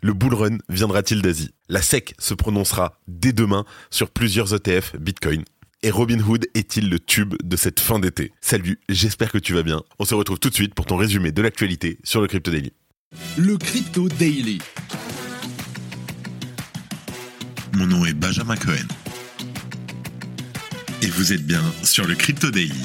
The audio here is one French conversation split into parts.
Le bull run viendra-t-il d'Asie? La SEC se prononcera dès demain sur plusieurs ETF Bitcoin. Et Robinhood est-il le tube de cette fin d'été? Salut, j'espère que tu vas bien. On se retrouve tout de suite pour ton résumé de l'actualité sur le Crypto Daily. Le Crypto Daily. Mon nom est Benjamin Cohen. Et vous êtes bien sur le Crypto Daily.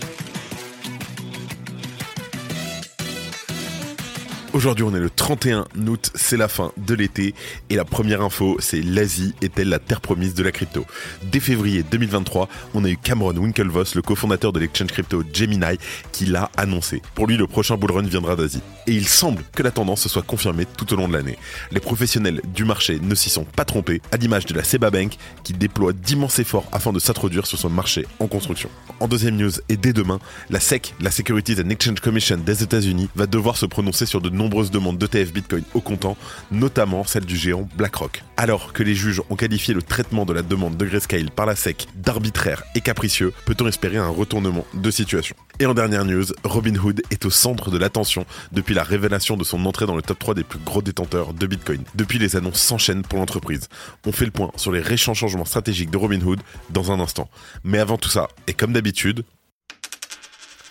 Aujourd'hui, on est le 31 août, c'est la fin de l'été et la première info, c'est l'Asie est-elle la terre promise de la crypto? Dès février 2023, on a eu Cameron Winklevoss, le cofondateur de l'exchange crypto Gemini, qui l'a annoncé. Pour lui, le prochain bullrun viendra d'Asie. Et il semble que la tendance se soit confirmée tout au long de l'année. Les professionnels du marché ne s'y sont pas trompés, à l'image de la Seba Bank qui déploie d'immenses efforts afin de s'introduire sur son marché en construction. En deuxième news, et dès demain, la SEC, la Securities and Exchange Commission des États-Unis, va devoir se prononcer sur de nombreuses demandes d'ETF Bitcoin au comptant, notamment celle du géant BlackRock. Alors que les juges ont qualifié le traitement de la demande de Grayscale par la SEC d'arbitraire et capricieux, peut-on espérer un retournement de situation? Et en dernière news, Robinhood est au centre de l'attention depuis la révélation de son entrée dans le top 3 des plus gros détenteurs de Bitcoin. Depuis, les annonces s'enchaînent pour l'entreprise. On fait le point sur les récents changements stratégiques de Robinhood dans un instant. Mais avant tout ça, et comme d'habitude,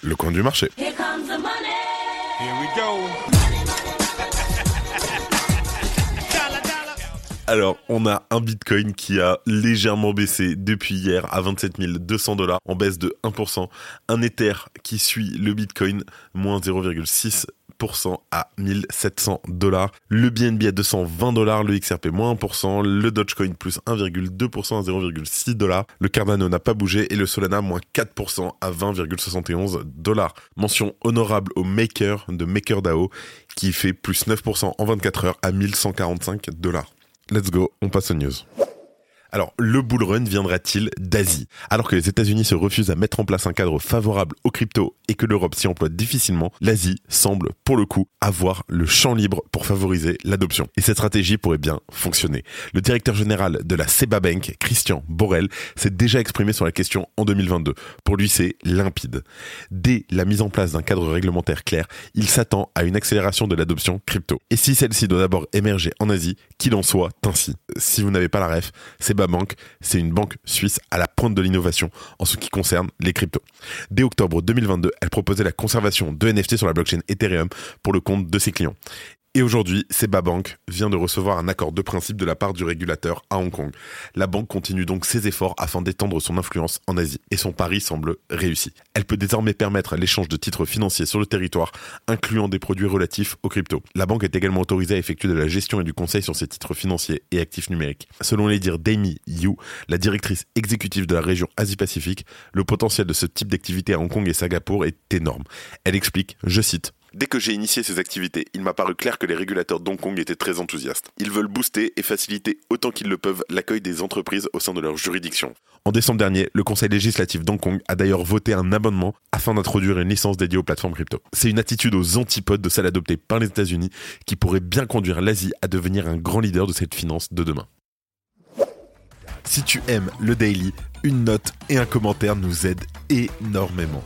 le coin du marché. Here comes the money. Here we go. Alors, on a un Bitcoin qui a légèrement baissé depuis hier à 27 200 dollars, en baisse de 1%. Un Ether qui suit le Bitcoin, moins 0,6% à 1700 dollars. Le BNB à 220 dollars, le XRP moins 1%, le Dogecoin plus 1,2% à 0,6 dollars. Le Cardano n'a pas bougé et le Solana moins 4% à 20,71 dollars. Mention honorable au Maker de MakerDAO qui fait plus 9% en 24 heures à 1145 dollars. Let's go, on passe aux news. Alors, le bull run viendra-t-il d'Asie? Alors que les États-Unis se refusent à mettre en place un cadre favorable aux cryptos et que l'Europe s'y emploie difficilement, l'Asie semble, pour le coup, avoir le champ libre pour favoriser l'adoption. Et cette stratégie pourrait bien fonctionner. Le directeur général de la Seba Bank, Christian Borrell, s'est déjà exprimé sur la question en 2022. Pour lui, c'est limpide. Dès la mise en place d'un cadre réglementaire clair, il s'attend à une accélération de l'adoption crypto. Et si celle-ci doit d'abord émerger en Asie, qu'il en soit ainsi. Si vous n'avez pas la ref, Seba Bank, c'est une banque suisse à la pointe de l'innovation en ce qui concerne les cryptos. Dès octobre 2022, elle proposait la conservation de NFT sur la blockchain Ethereum pour le compte de ses clients. Et aujourd'hui, Seba Bank vient de recevoir un accord de principe de la part du régulateur à Hong Kong. La banque continue donc ses efforts afin d'étendre son influence en Asie et son pari semble réussi. Elle peut désormais permettre l'échange de titres financiers sur le territoire, incluant des produits relatifs aux cryptos. La banque est également autorisée à effectuer de la gestion et du conseil sur ses titres financiers et actifs numériques. Selon les dires d'Amy Yu, la directrice exécutive de la région Asie-Pacifique, le potentiel de ce type d'activité à Hong Kong et Singapour est énorme. Elle explique, je cite, Dès que j'ai initié ces activités, il m'a paru clair que les régulateurs d'Hong Kong étaient très enthousiastes. Ils veulent booster et faciliter autant qu'ils le peuvent l'accueil des entreprises au sein de leur juridiction. En décembre dernier, le Conseil législatif d'Hong Kong a d'ailleurs voté un amendement afin d'introduire une licence dédiée aux plateformes crypto. C'est une attitude aux antipodes de celle adoptée par les États-Unis qui pourrait bien conduire l'Asie à devenir un grand leader de cette finance de demain. Si tu aimes le daily, une note et un commentaire nous aident énormément.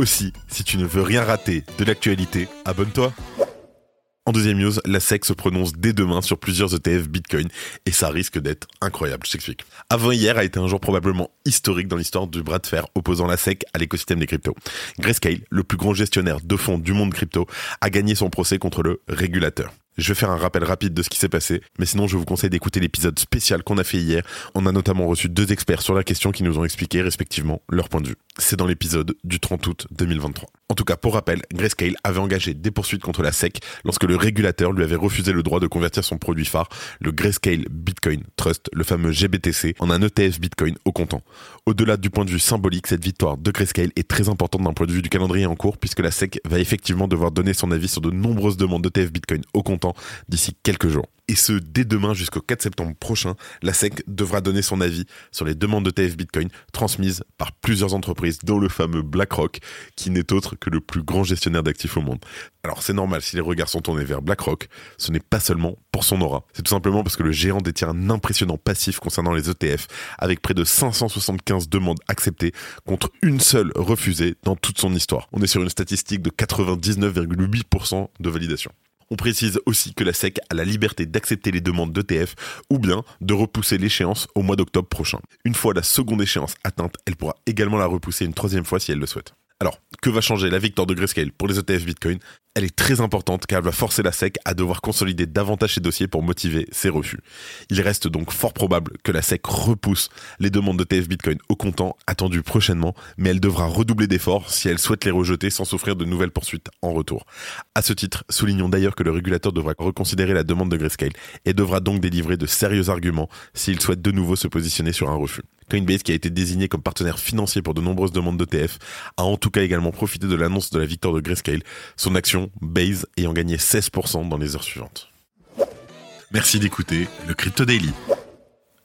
Aussi, si tu ne veux rien rater de l'actualité, abonne-toi. En deuxième news, la SEC se prononce dès demain sur plusieurs ETF Bitcoin et ça risque d'être incroyable, je t'explique. Avant hier a été un jour probablement historique dans l'histoire du bras de fer opposant la SEC à l'écosystème des cryptos. Grayscale, le plus grand gestionnaire de fonds du monde crypto, a gagné son procès contre le régulateur. Je vais faire un rappel rapide de ce qui s'est passé, mais sinon je vous conseille d'écouter l'épisode spécial qu'on a fait hier. On a notamment reçu deux experts sur la question qui nous ont expliqué respectivement leur point de vue. C'est dans l'épisode du 30 août 2023. En tout cas, pour rappel, Grayscale avait engagé des poursuites contre la SEC lorsque le régulateur lui avait refusé le droit de convertir son produit phare, le Grayscale Bitcoin Trust, le fameux GBTC, en un ETF Bitcoin au comptant. Au-delà du point de vue symbolique, cette victoire de Grayscale est très importante d'un point de vue du calendrier en cours puisque la SEC va effectivement devoir donner son avis sur de nombreuses demandes d'ETF Bitcoin au comptant 50% d'ici quelques jours. Et ce, dès demain jusqu'au 4 septembre prochain, la SEC devra donner son avis sur les demandes de TF Bitcoin transmises par plusieurs entreprises, dont le fameux BlackRock, qui n'est autre que le plus grand gestionnaire d'actifs au monde. Alors c'est normal si les regards sont tournés vers BlackRock, ce n'est pas seulement pour son aura. C'est tout simplement parce que le géant détient un impressionnant passif concernant les ETF, avec près de 575 demandes acceptées contre une seule refusée dans toute son histoire. On est sur une statistique de 99,8% de validation. On précise aussi que la SEC a la liberté d'accepter les demandes d'ETF ou bien de repousser l'échéance au mois d'octobre prochain. Une fois la seconde échéance atteinte, elle pourra également la repousser une troisième fois si elle le souhaite. Alors, que va changer la victoire de Grayscale pour les ETF Bitcoin? Elle est très importante car elle va forcer la SEC à devoir consolider davantage ses dossiers pour motiver ses refus. Il reste donc fort probable que la SEC repousse les demandes d'ETF Bitcoin au comptant attendues prochainement, mais elle devra redoubler d'efforts si elle souhaite les rejeter sans souffrir de nouvelles poursuites en retour. À ce titre, soulignons d'ailleurs que le régulateur devra reconsidérer la demande de Grayscale et devra donc délivrer de sérieux arguments s'il souhaite de nouveau se positionner sur un refus. Coinbase, qui a été désigné comme partenaire financier pour de nombreuses demandes d'ETF, a en tout cas également profité de l'annonce de la victoire de Grayscale, son action Base ayant gagné 16% dans les heures suivantes. Merci d'écouter le Crypto Daily.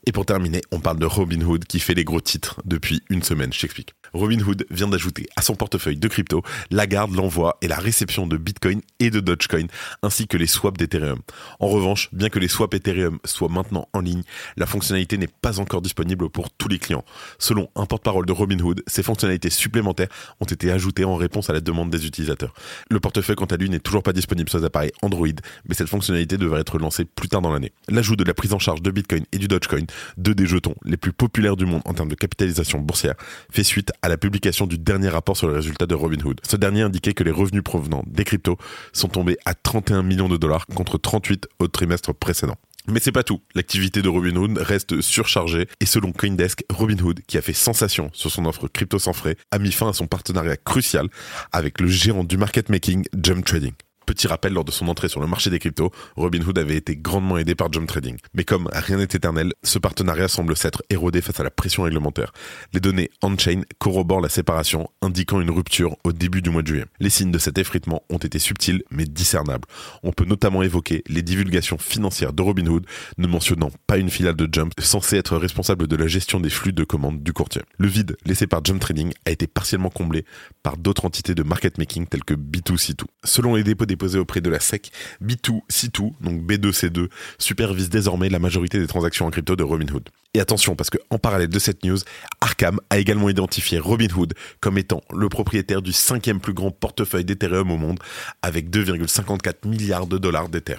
Et pour terminer, on parle de Robinhood qui fait les gros titres depuis une semaine, je t'explique. Robinhood vient d'ajouter à son portefeuille de crypto la garde, l'envoi et la réception de Bitcoin et de Dogecoin, ainsi que les swaps d'Ethereum. En revanche, bien que les swaps Ethereum soient maintenant en ligne, la fonctionnalité n'est pas encore disponible pour tous les clients. Selon un porte-parole de Robinhood, ces fonctionnalités supplémentaires ont été ajoutées en réponse à la demande des utilisateurs. Le portefeuille, quant à lui, n'est toujours pas disponible sur les appareils Android, mais cette fonctionnalité devrait être lancée plus tard dans l'année. L'ajout de la prise en charge de Bitcoin et du Dogecoin, deux des jetons les plus populaires du monde en termes de capitalisation boursière, fait suite à la publication du dernier rapport sur les résultats de Robinhood. Ce dernier indiquait que les revenus provenant des cryptos sont tombés à 31 millions de dollars contre 38 au trimestre précédent. Mais c'est pas tout. L'activité de Robinhood reste surchargée et selon Coindesk, Robinhood, qui a fait sensation sur son offre crypto sans frais, a mis fin à son partenariat crucial avec le géant du market making Jump Trading. Petit rappel, lors de son entrée sur le marché des cryptos, Robinhood avait été grandement aidé par Jump Trading. Mais comme rien n'est éternel, ce partenariat semble s'être érodé face à la pression réglementaire. Les données on-chain corroborent la séparation, indiquant une rupture au début du mois de juillet. Les signes de cet effritement ont été subtils mais discernables. On peut notamment évoquer les divulgations financières de Robinhood, ne mentionnant pas une filiale de Jump censée être responsable de la gestion des flux de commandes du courtier. Le vide laissé par Jump Trading a été partiellement comblé par d'autres entités de market making telles que B2C2. Selon les dépôts déposés auprès de la SEC, B2C2, donc B2C2, supervise désormais la majorité des transactions en crypto de Robinhood. Et attention, parce que en parallèle de cette news, Arkham a également identifié Robinhood comme étant le propriétaire du cinquième plus grand portefeuille d'Ethereum au monde, avec 2,54 milliards de dollars d'Ether.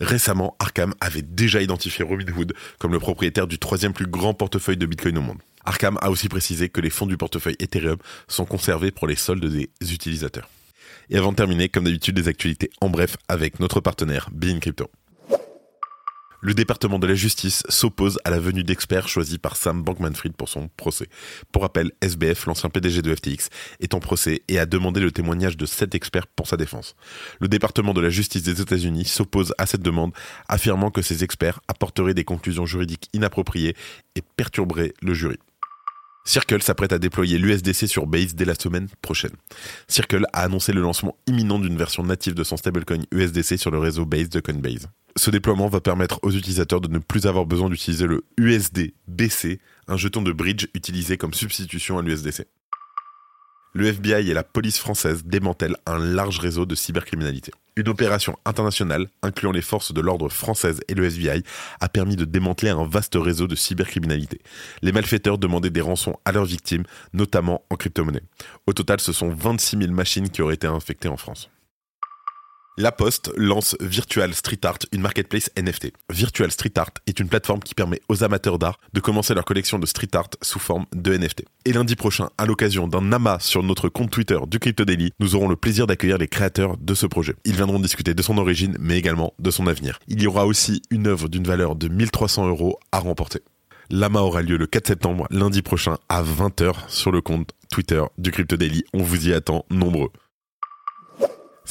Récemment, Arkham avait déjà identifié Robinhood comme le propriétaire du troisième plus grand portefeuille de Bitcoin au monde. Arkham a aussi précisé que les fonds du portefeuille Ethereum sont conservés pour les soldes des utilisateurs. Et avant de terminer, comme d'habitude, des actualités en bref avec notre partenaire Bean Crypto. Le département de la justice s'oppose à la venue d'experts choisis par Sam Bankman-Fried pour son procès. Pour rappel, SBF, l'ancien PDG de FTX, est en procès et a demandé le témoignage de sept experts pour sa défense. Le département de la justice des États-Unis s'oppose à cette demande, affirmant que ces experts apporteraient des conclusions juridiques inappropriées et perturberaient le jury. Circle s'apprête à déployer l'USDC sur Base dès la semaine prochaine. Circle a annoncé le lancement imminent d'une version native de son stablecoin USDC sur le réseau Base de Coinbase. Ce déploiement va permettre aux utilisateurs de ne plus avoir besoin d'utiliser le USDBC, un jeton de bridge utilisé comme substitution à l'USDC. Le FBI et la police française démantèlent un large réseau de cybercriminalité. Une opération internationale, incluant les forces de l'ordre françaises et le FBI, a permis de démanteler un vaste réseau de cybercriminalité. Les malfaiteurs demandaient des rançons à leurs victimes, notamment en crypto-monnaie. Au total, ce sont 26 000 machines qui auraient été infectées en France. La Poste lance Virtual Street Art, une marketplace NFT. Virtual Street Art est une plateforme qui permet aux amateurs d'art de commencer leur collection de street art sous forme de NFT. Et lundi prochain, à l'occasion d'un amas sur notre compte Twitter du Crypto Daily, nous aurons le plaisir d'accueillir les créateurs de ce projet. Ils viendront discuter de son origine, mais également de son avenir. Il y aura aussi une œuvre d'une valeur de 1300 euros à remporter. L'AMA aura lieu le 4 septembre, lundi prochain, à 20h sur le compte Twitter du Crypto Daily. On vous y attend nombreux.